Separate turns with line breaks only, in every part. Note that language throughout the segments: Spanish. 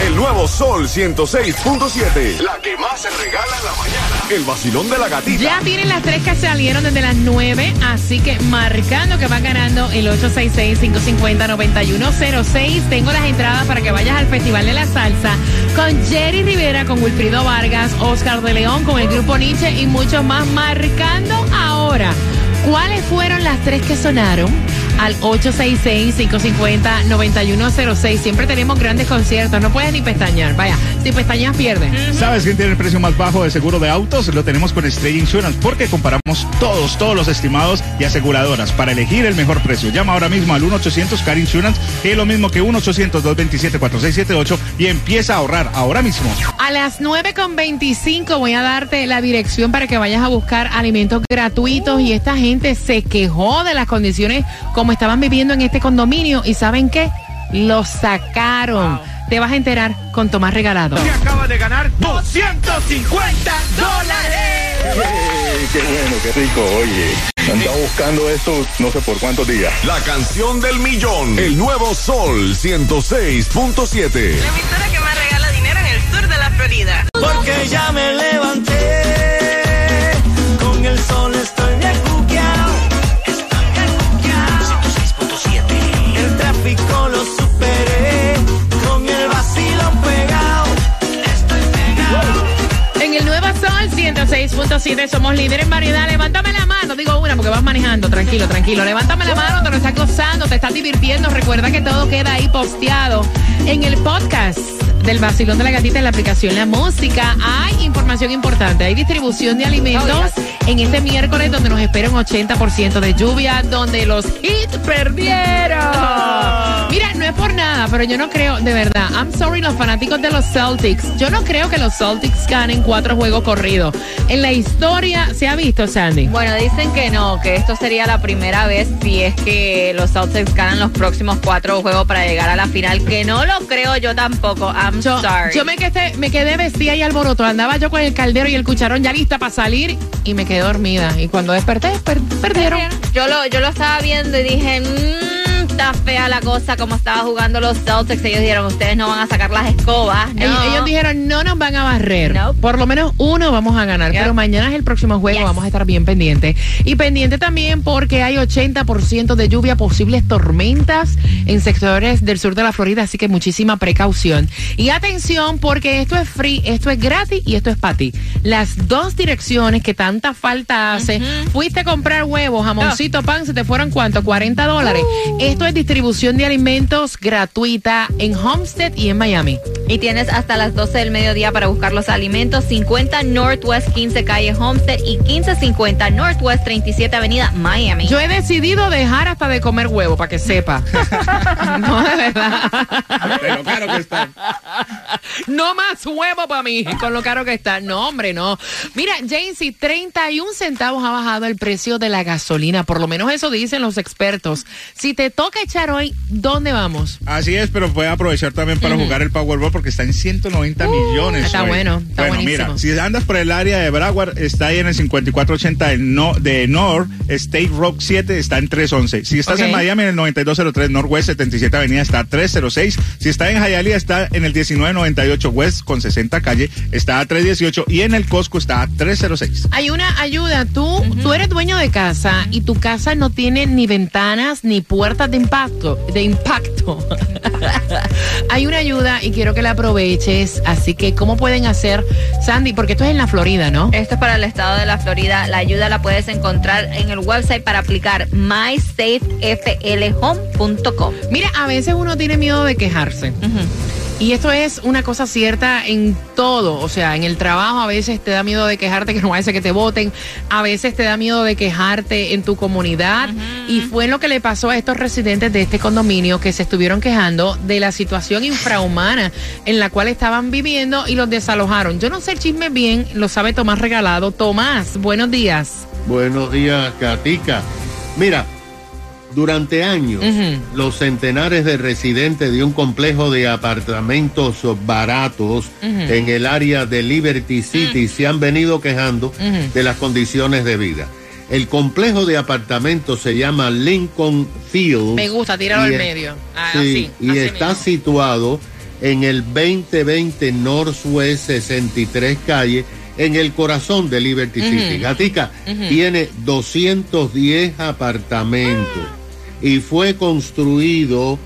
El nuevo Sol 106.7. La que más se regala en la mañana. El vacilón de la gatita.
Ya tienen las tres que salieron desde las 9, así que marcando que va ganando el 866-550-9106. Tengo las entradas para que vayas al Festival de la Salsa con Jerry Rivera, con Wilfrido Vargas, Oscar de León, con el grupo Nietzsche y muchos más. Marcando ahora. ¿Cuáles fueron las tres que sonaron? Al 866-550-9106. Siempre tenemos grandes conciertos. No puedes ni pestañear. Vaya, si pestañas pierdes.
¿Sabes quién tiene el precio más bajo de seguro de autos? Lo tenemos con Estrella Insurance porque comparamos todos, todos los estimados y aseguradoras para elegir el mejor precio. Llama ahora mismo al 1-800-CAR Insurance, que es lo mismo que 1-800-227-4678 y empieza a ahorrar ahora mismo.
A las 9.25 voy a darte la dirección para que vayas a buscar alimentos gratuitos y esta gente se quejó de las condiciones como estaban viviendo en este condominio y ¿saben qué? Los sacaron. Te vas a enterar con Tomás Regalado.
Y acaba de ganar 250 dólares.
qué bueno, qué rico, oye. Andaba buscando esto no sé por cuántos días.
La canción del millón. El nuevo Sol 106.7.
La emisora que más regala dinero en el sur de la Florida.
Porque ya me levanté, 106.7
somos líderes en variedad. Levántame la mano, digo una porque vas manejando. Tranquilo, tranquilo. Levántame la mano, te lo estás gozando, te estás divirtiendo. Recuerda que todo queda ahí posteado en el podcast del vacilón de la gatita en la aplicación La Música. Hay información importante, hay distribución de alimentos en este miércoles donde nos espera un 80% de lluvia, donde los hits perdieron. Mira, no es por nada, pero yo no creo, de verdad, I'm sorry los fanáticos de los Celtics, yo no creo que los Celtics ganen cuatro juegos corridos. En la historia se ha visto, Sandy.
Bueno, dicen que no, que esto sería la primera vez si es que los Celtics ganan los próximos cuatro juegos para llegar a la final, que no lo creo yo tampoco. I'm
Yo,
sorry.
yo me quedé, me quedé vestida y alboroto. Andaba yo con el caldero y el cucharón ya lista para salir y me quedé dormida. Y cuando desperté, per- perdieron.
Yo lo, yo lo estaba viendo y dije, mmm, está fea la cosa como estaba jugando los Celtics. Ellos dijeron, ustedes no van a sacar las escobas. No.
Ellos, ellos dijeron, no nos van a barrer. Por lo menos uno vamos a ganar.
Yep.
Pero mañana es el próximo juego,
Yes.
vamos a estar bien pendientes. Y pendiente también porque hay 80% de lluvia, posibles tormentas en sectores del sur de la Florida, así que muchísima precaución. Y atención porque esto es free, esto es gratis y esto es para ti. Las dos direcciones que tanta falta hace. Fuiste a comprar huevos, jamoncito, pan, se te fueron cuánto, 40 dólares. Esto es distribución de alimentos gratuita en Homestead y en Miami.
Y tienes hasta las 12 del mediodía para buscar los alimentos. 50 Northwest 15 Calle Homestead y 1550 Northwest 37 Avenida Miami.
Yo he decidido dejar hasta de comer huevo, para que sepa. no, de verdad.
Pero claro que está.
No más huevo para mí, con lo caro que está. No, hombre, no. Mira, Jaycee, 31 centavos ha bajado el precio de la gasolina. Por lo menos eso dicen los expertos. Si te toca echar hoy, ¿dónde vamos?
Así es, pero puede aprovechar también para jugar el Powerball porque está en 190 millones.
Uh, está
hoy.
bueno, está
bueno,
buenísimo.
mira, si andas por el área de Broward, está ahí en el 5480 de, no, de North, State Rock 7 está en 311. Si estás
Ok.
en Miami, en el 9203 Northwest 77 Avenida está a 306. Si está en Hialeah, está en el 1998 West con 60 calle, está a 318 y en el Costco está a 306.
Hay una ayuda. Tú, tú eres dueño de casa y tu casa no tiene ni ventanas ni puertas de impacto. De impacto. Hay una ayuda y quiero que la aproveches. Así que, ¿cómo pueden hacer, Sandy? Porque esto es en la Florida, ¿no?
Esto es para el estado de la Florida. La ayuda la puedes encontrar en el website para aplicar mysafeflhome.com.
Mira, a veces uno tiene miedo de quejarse. Y esto es una cosa cierta en todo, o sea, en el trabajo a veces te da miedo de quejarte que no vaya a ser que te voten, a veces te da miedo de quejarte en tu comunidad y fue lo que le pasó a estos residentes de este condominio que se estuvieron quejando de la situación infrahumana en la cual estaban viviendo y los desalojaron. Yo no sé el chisme bien, lo sabe Tomás Regalado. Tomás, buenos días.
Buenos días, Katica. Mira, Durante años, los centenares de residentes de un complejo de apartamentos baratos en el área de Liberty City se han venido quejando de las condiciones de vida. El complejo de apartamentos se llama Lincoln Fields.
Me gusta, tíralo
y
al medio. Ah,
Sí,
así,
y
así
está
mismo.
situado en el 2020 Northwest 63 calle, en el corazón de Liberty City. Gatica tiene 210 apartamentos y fue construido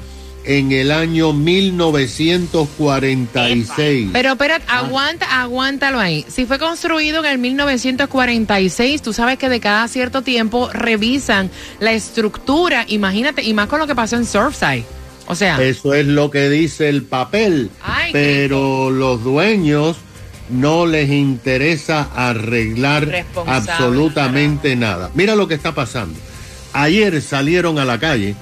en el año 1946.
Pero espérate, aguanta, aguántalo ahí. Si fue construido en el 1946, tú sabes que de cada cierto tiempo revisan la estructura, imagínate, y más con lo que pasó en Surfside. O sea,
Eso es lo que dice el papel.
Ay,
pero los dueños no les interesa arreglar absolutamente nada. Mira lo que está pasando. Ayer salieron a la calle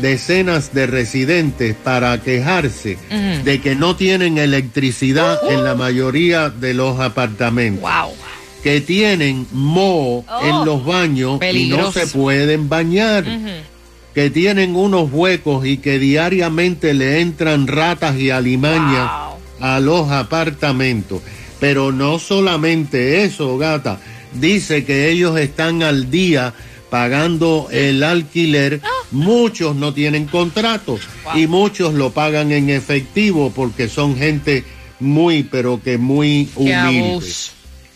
decenas de residentes para quejarse de que no tienen electricidad en la mayoría de los apartamentos. Que tienen moho en los baños y no se pueden bañar. Que tienen unos huecos y que diariamente le entran ratas y alimañas a los apartamentos. Pero no solamente eso, gata. Dice que ellos están al día pagando el alquiler. Muchos no tienen contratos y muchos lo pagan en efectivo porque son gente muy, pero que muy humilde.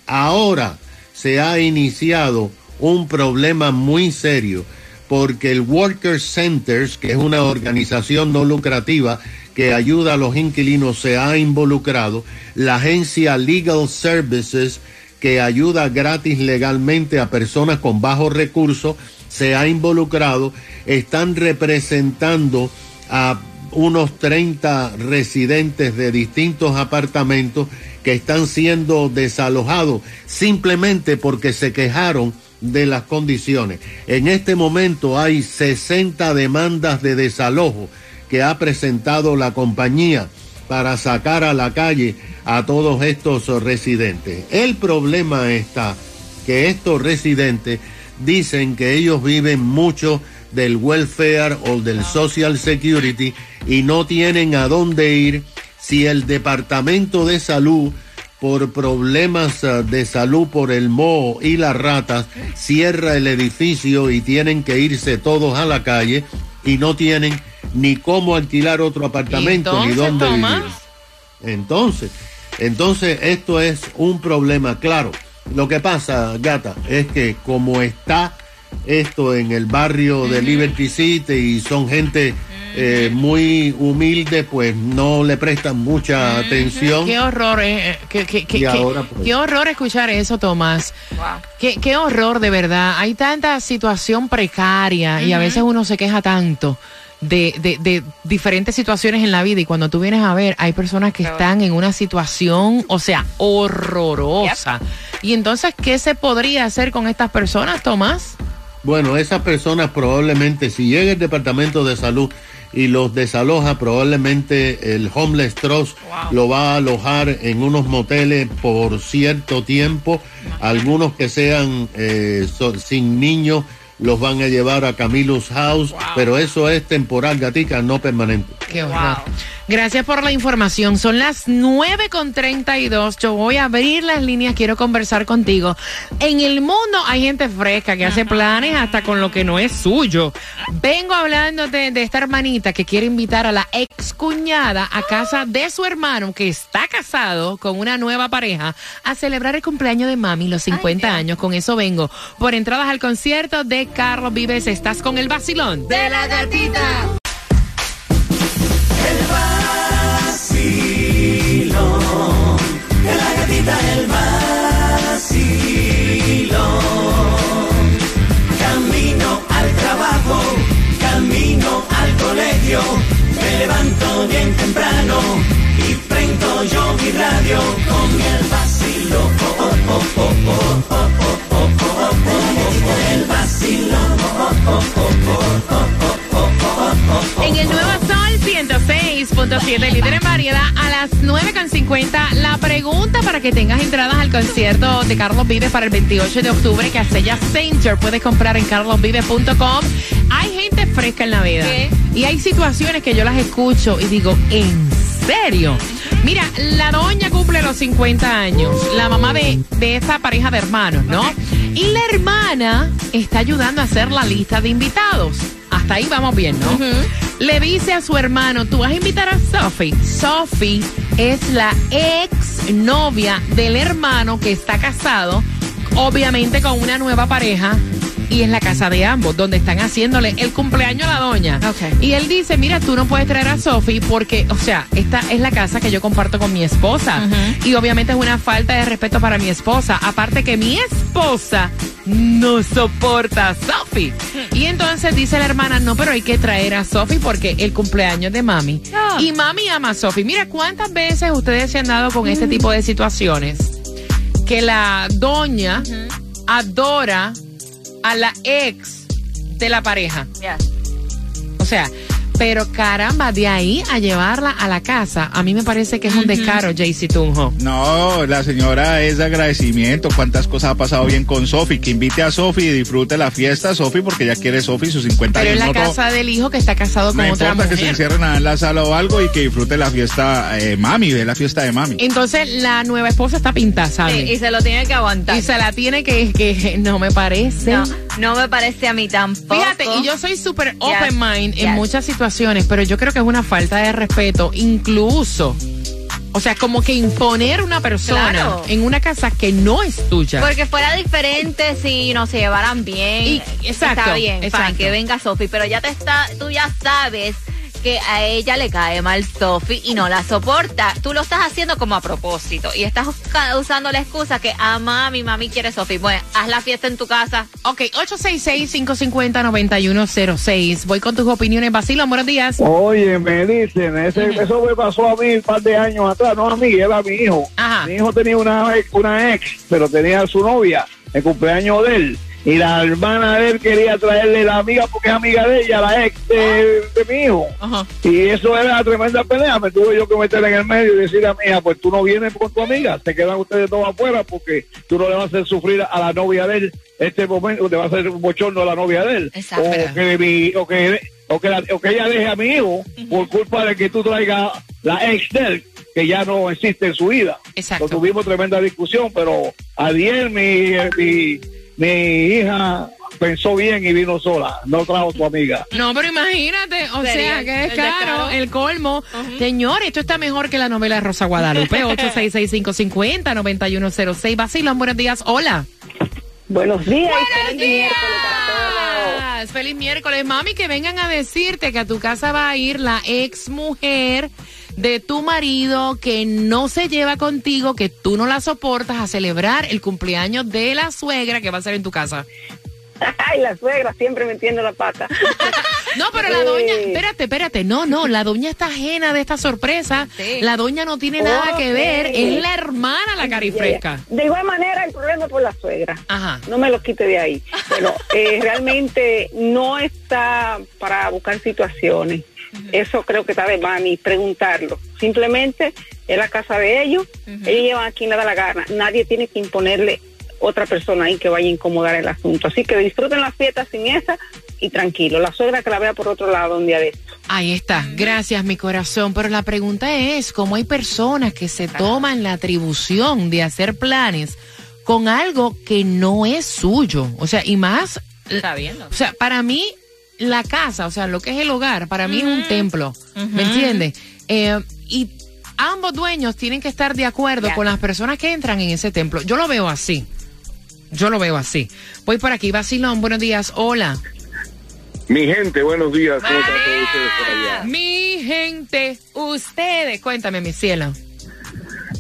Ahora se ha iniciado un problema muy serio porque el Worker Centers, que es una organización no lucrativa que ayuda a los inquilinos, se ha involucrado. La agencia Legal Services, que ayuda gratis legalmente a personas con bajos recursos, se ha involucrado. Están representando a unos 30 residentes de distintos apartamentos que están siendo desalojados simplemente porque se quejaron de las condiciones. En este momento hay 60 demandas de desalojo que ha presentado la compañía para sacar a la calle a todos estos residentes. El problema está que estos residentes dicen que ellos viven mucho del welfare o del social security y no tienen a dónde ir si el departamento de salud por problemas ah, de salud por el moho y las ratas cierra el edificio y tienen que irse todos a la calle y no tienen ni cómo alquilar otro apartamento ni dónde
Tomás.
vivir. Entonces, entonces esto es un problema, claro. Lo que pasa, gata, es que como está esto en el barrio de Liberty City y son gente eh, muy humilde, pues no le prestan mucha atención.
qué horror, eh, eh, qué, qué- qué-
Y
qué-
ahora, pues.
qué horror escuchar eso, Tomás. Qué, qué horror, de verdad. Hay tanta situación precaria y a veces uno se queja tanto. De, de- de diferentes situaciones en la vida y cuando tú vienes a ver hay personas que están en una situación, o sea, horrorosa. Y entonces, ¿qué se podría hacer con estas personas, Tomás?
Bueno, esas personas probablemente, si llega el departamento de salud y los desaloja, probablemente el homeless trust lo va a alojar en unos moteles por cierto tiempo. Algunos que sean eh, so- sin niños los van a llevar a Camillus House, pero eso es temporal, gatica, no permanente.
Qué horror. Gracias por la información. Son las 9 con 32. Yo voy a abrir las líneas. Quiero conversar contigo. En el mundo hay gente fresca que hace planes hasta con lo que no es suyo. Vengo hablándote de esta hermanita que quiere invitar a la ex cuñada a casa de su hermano que está casado con una nueva pareja a celebrar el cumpleaños de mami, los 50 años. Con eso vengo. Por entradas al concierto de Carlos Vives, estás con el vacilón.
De la gatita. Me levanto bien temprano
106.7, líder en variedad. A las 9.50, la pregunta para que tengas entradas al concierto de Carlos Vives para el 28 de octubre que Sella Center puedes comprar en carlosvives.com. Hay gente fresca en la vida.
¿Qué?
Y hay situaciones que yo las escucho y digo, ¿en serio? Mira, la doña cumple los 50 años, la mamá de, de esta pareja de hermanos, ¿no? Y la hermana está ayudando a hacer la lista de invitados. Hasta ahí vamos bien, ¿no? Le dice a su hermano, tú vas a invitar a Sophie. Sophie es la ex novia del hermano que está casado, obviamente con una nueva pareja. Y es la casa de ambos, donde están haciéndole el cumpleaños a la doña. Y él dice, mira, tú no puedes traer a Sophie porque, o sea, esta es la casa que yo comparto con mi esposa. Y obviamente es una falta de respeto para mi esposa. Aparte que mi esposa no soporta a Sophie. Y entonces dice la hermana, no, pero hay que traer a Sophie porque el cumpleaños de mami. Y mami ama a Sophie. Mira, ¿cuántas veces ustedes se han dado con este tipo de situaciones? Que la doña adora a la ex de la pareja. O sea, pero caramba, de ahí a llevarla a la casa, a mí me parece que es un descaro, Jaycee Tunjo.
No, la señora es de agradecimiento. Cuántas cosas ha pasado bien con Sofi. Que invite a Sofi y disfrute la fiesta, Sofi, porque ya quiere Sofi sus 50
Pero
años.
es la
No to-
casa del hijo que está casado con
No
otra
importa que se encierren en la sala o algo y que disfrute la fiesta eh, mami, de la fiesta de mami.
Entonces la nueva esposa está pintada,
Sí,
¿sabes?
y se lo tiene que aguantar.
y se la tiene que, que no me parece.
No, no me parece a mí tampoco.
Fíjate, y yo soy súper open mind en
yes.
muchas situaciones, pero yo creo que es una falta de respeto, incluso. O sea, como que imponer una persona
Claro.
en una casa que no es tuya.
Porque fuera diferente si no se llevaran bien.
Y- exacto,
Está bien,
exacto.
que venga Sofi, pero ya te está, tú ya sabes que a ella le cae mal Sofi y no la soporta. Tú lo estás haciendo como a propósito y estás usa- usando la excusa que a mami, mami quiere Sofi. Bueno, haz la fiesta en tu casa.
Ok, 866-550-9106. Voy con tus opiniones. Basilio, buenos días.
Oye, me dicen, ese, eso me pasó a mí un par de años atrás, no a mí, era a mi hijo.
Ajá.
Mi hijo tenía una, ex- una ex, pero tenía a su novia, el cumpleaños de él. Y la hermana de él quería traerle la amiga porque es amiga de ella, la ex de, de mi hijo.
Ajá.
Y eso era una tremenda pelea. Me tuve yo que meter en el medio y decirle a mi hija, pues tú no vienes con tu amiga, se quedan ustedes dos afuera porque tú no le vas a hacer sufrir a la novia de él este momento, te va a hacer un bochorno a la novia de él.
Exacto.
O que, mi- o que, o que, la- o que ella deje a mi hijo por culpa de que tú traigas la ex de él, que ya no existe en su vida.
Exacto.
Tuvimos tremenda discusión, pero ayer mi, mi, mi hija pensó bien y vino sola, no trajo su amiga.
No, pero imagínate, o
Sería
sea, que es caro, el colmo. Señor, esto está mejor que la novela de Rosa Guadalupe. 866-550-9106. Basilio, buenos días. Hola.
Buenos días.
Buenos días. Feliz miércoles, mami, que vengan a decirte que a tu casa va a ir la ex mujer de tu marido que no se lleva contigo, que tú no la soportas a celebrar el cumpleaños de la suegra que va a ser en tu casa.
Ay, la suegra siempre metiendo la pata.
No, pero la doña, espérate, espérate, no, no, la doña está ajena de esta sorpresa.
Sí.
La doña no tiene nada que ver, es la hermana la carifresca.
De igual manera, el problema es por la suegra.
Ajá.
No me lo quite de ahí. Pero eh, realmente no está para buscar situaciones. Eso creo que está de más ni preguntarlo. Simplemente es la casa de ellos. Ellos llevan aquí nada la gana. Nadie tiene que imponerle otra persona ahí que vaya a incomodar el asunto. Así que disfruten la fiesta sin esa y tranquilo. La suegra que la vea por otro lado un día de esto.
Ahí está, gracias mi corazón. Pero la pregunta es, ¿cómo hay personas que se toman la atribución de hacer planes con algo que no es suyo? O sea, y más,
Está viendo.
o sea, para mí la casa, o sea, lo que es el hogar, para mí es un templo, ¿me entiendes? Eh, y ambos dueños tienen que estar de acuerdo con las personas que entran en ese templo. Yo lo veo así. Yo lo veo así. Voy por aquí, Basilón, buenos días. Hola.
Mi gente, buenos días. ¿Cómo están todos ustedes por allá?
Mi gente, ustedes, cuéntame, mi cielo.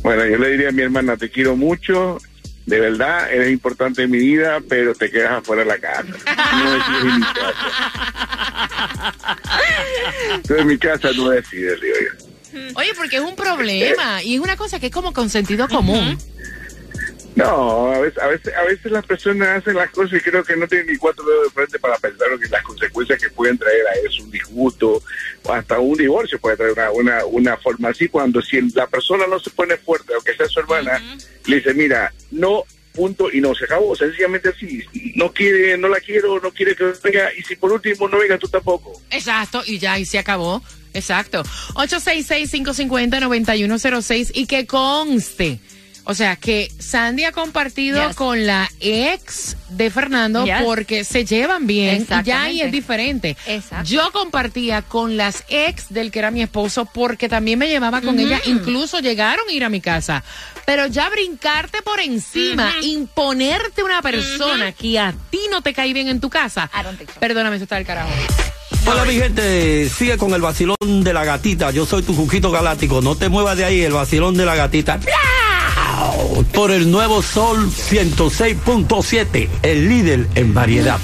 Bueno, yo le diría a mi hermana, te quiero mucho. De verdad, eres importante en mi vida, pero te quedas afuera de la casa. No decides en mi casa. Tú en mi casa no decides, digo yo.
Oye, porque es un problema y es una cosa que es como con sentido común.
No, a veces, a veces, a veces las personas hacen las cosas y creo que no tienen ni cuatro dedos de frente para pensar en las consecuencias que pueden traer a eso, un disgusto o hasta un divorcio puede traer una, una, una forma así cuando si la persona no se pone fuerte, aunque sea su hermana, le dice, mira, no, punto, y no, se acabó, sencillamente así, no quiere, no la quiero, no quiere que venga, y si por último no venga tú tampoco.
Exacto, y ya, y se acabó. Exacto. 866-550-9106 y que conste. O sea, que Sandy ha compartido
Yes.
con la ex de Fernando
Yes.
porque se llevan bien y ya ahí
Exactamente.
es diferente.
Exacto.
Yo compartía con las ex del que era mi esposo porque también me llevaba con
Ujú.
ella, incluso llegaron a ir a mi casa. Pero ya brincarte por encima, imponerte una persona que a ti no te cae bien en tu casa. Perdóname, eso está del carajo.
Hola mi gente, sigue con el vacilón de la gatita. Yo soy tu Juquito Galáctico. No te muevas de ahí, el vacilón de la gatita. Por el nuevo Sol 106.7, el líder en variedad.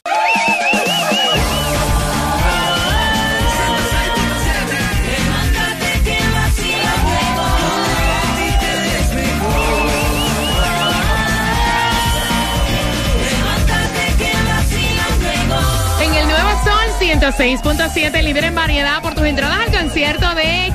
En el Nuevo Sol 106.7, líder en variedad por tus entradas al concierto de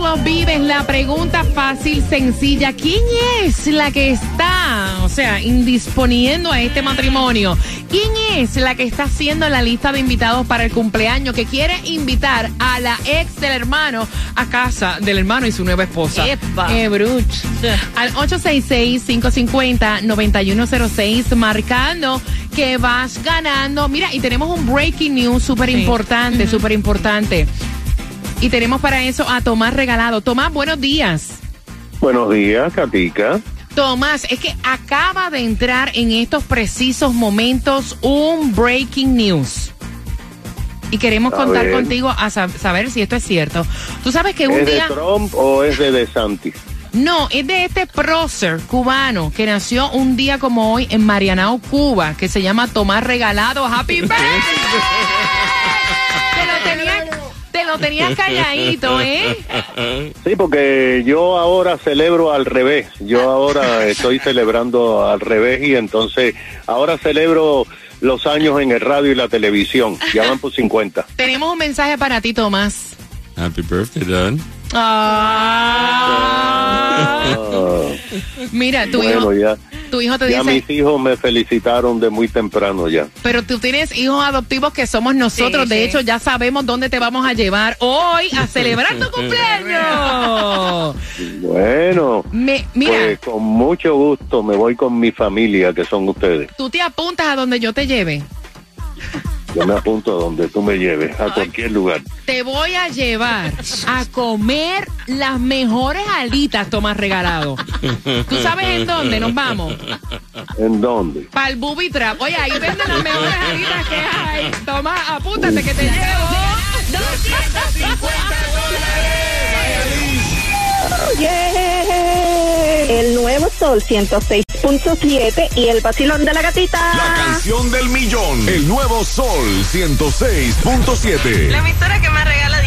Carlos Vives. La pregunta fácil, sencilla. ¿Quién es la que está, o sea, indisponiendo a este matrimonio? ¿Quién es la que está haciendo la lista de invitados para el cumpleaños que quiere invitar a la ex del hermano a casa del hermano y su nueva esposa?
Epa.
¡Qué bruch! Al 866-550-9106, marcando que vas ganando. Mira, y tenemos un breaking news súper importante, súper importante. Y tenemos para eso a Tomás Regalado. Tomás, buenos días.
Buenos días, Katica.
Tomás, es que acaba de entrar en estos precisos momentos un breaking news. Y queremos
A
contar
ver.
contigo a sab- saber si esto es cierto. Tú sabes que un
¿Es de
día...
Trump o es de DeSantis?
No, es de este prócer cubano que nació un día como hoy en Marianao, Cuba, que se llama Tomás Regalado. ¡Happy birthday! Te, lo tenías, calladito, ¿eh?
Sí, porque yo ahora celebro al revés. Yo ahora estoy celebrando al revés y entonces ahora celebro los años en el radio y la televisión. Ya van por 50.
Tenemos un mensaje para ti, Tomás.
Happy birthday, Don.
Ah. Mira, tu
bueno,
hijo,
ya,
tu hijo te
ya
dice,
mis hijos me felicitaron de muy temprano ya.
pero tú tienes hijos adoptivos que somos nosotros.
Sí,
de
sí.
hecho, ya sabemos dónde te vamos a llevar hoy a celebrar tu cumpleaños.
Bueno,
Me- mira,
pues con mucho gusto me voy con mi familia, que son ustedes.
tú te apuntas a donde yo te lleve.
Yo me apunto a donde tú me lleves, a cualquier lugar.
Te voy a llevar a comer las mejores alitas, Tomás Regalado. ¿Tú sabes en dónde nos vamos?
¿En dónde?
Para el Booby Trap. Oye, ahí venden las mejores alitas que hay. Tomás, apúntate que te llevo.
El nuevo Sol 106.7 y el vacilón de la gatita.
La canción del millón. El nuevo Sol 106.7.
La emisora que más regala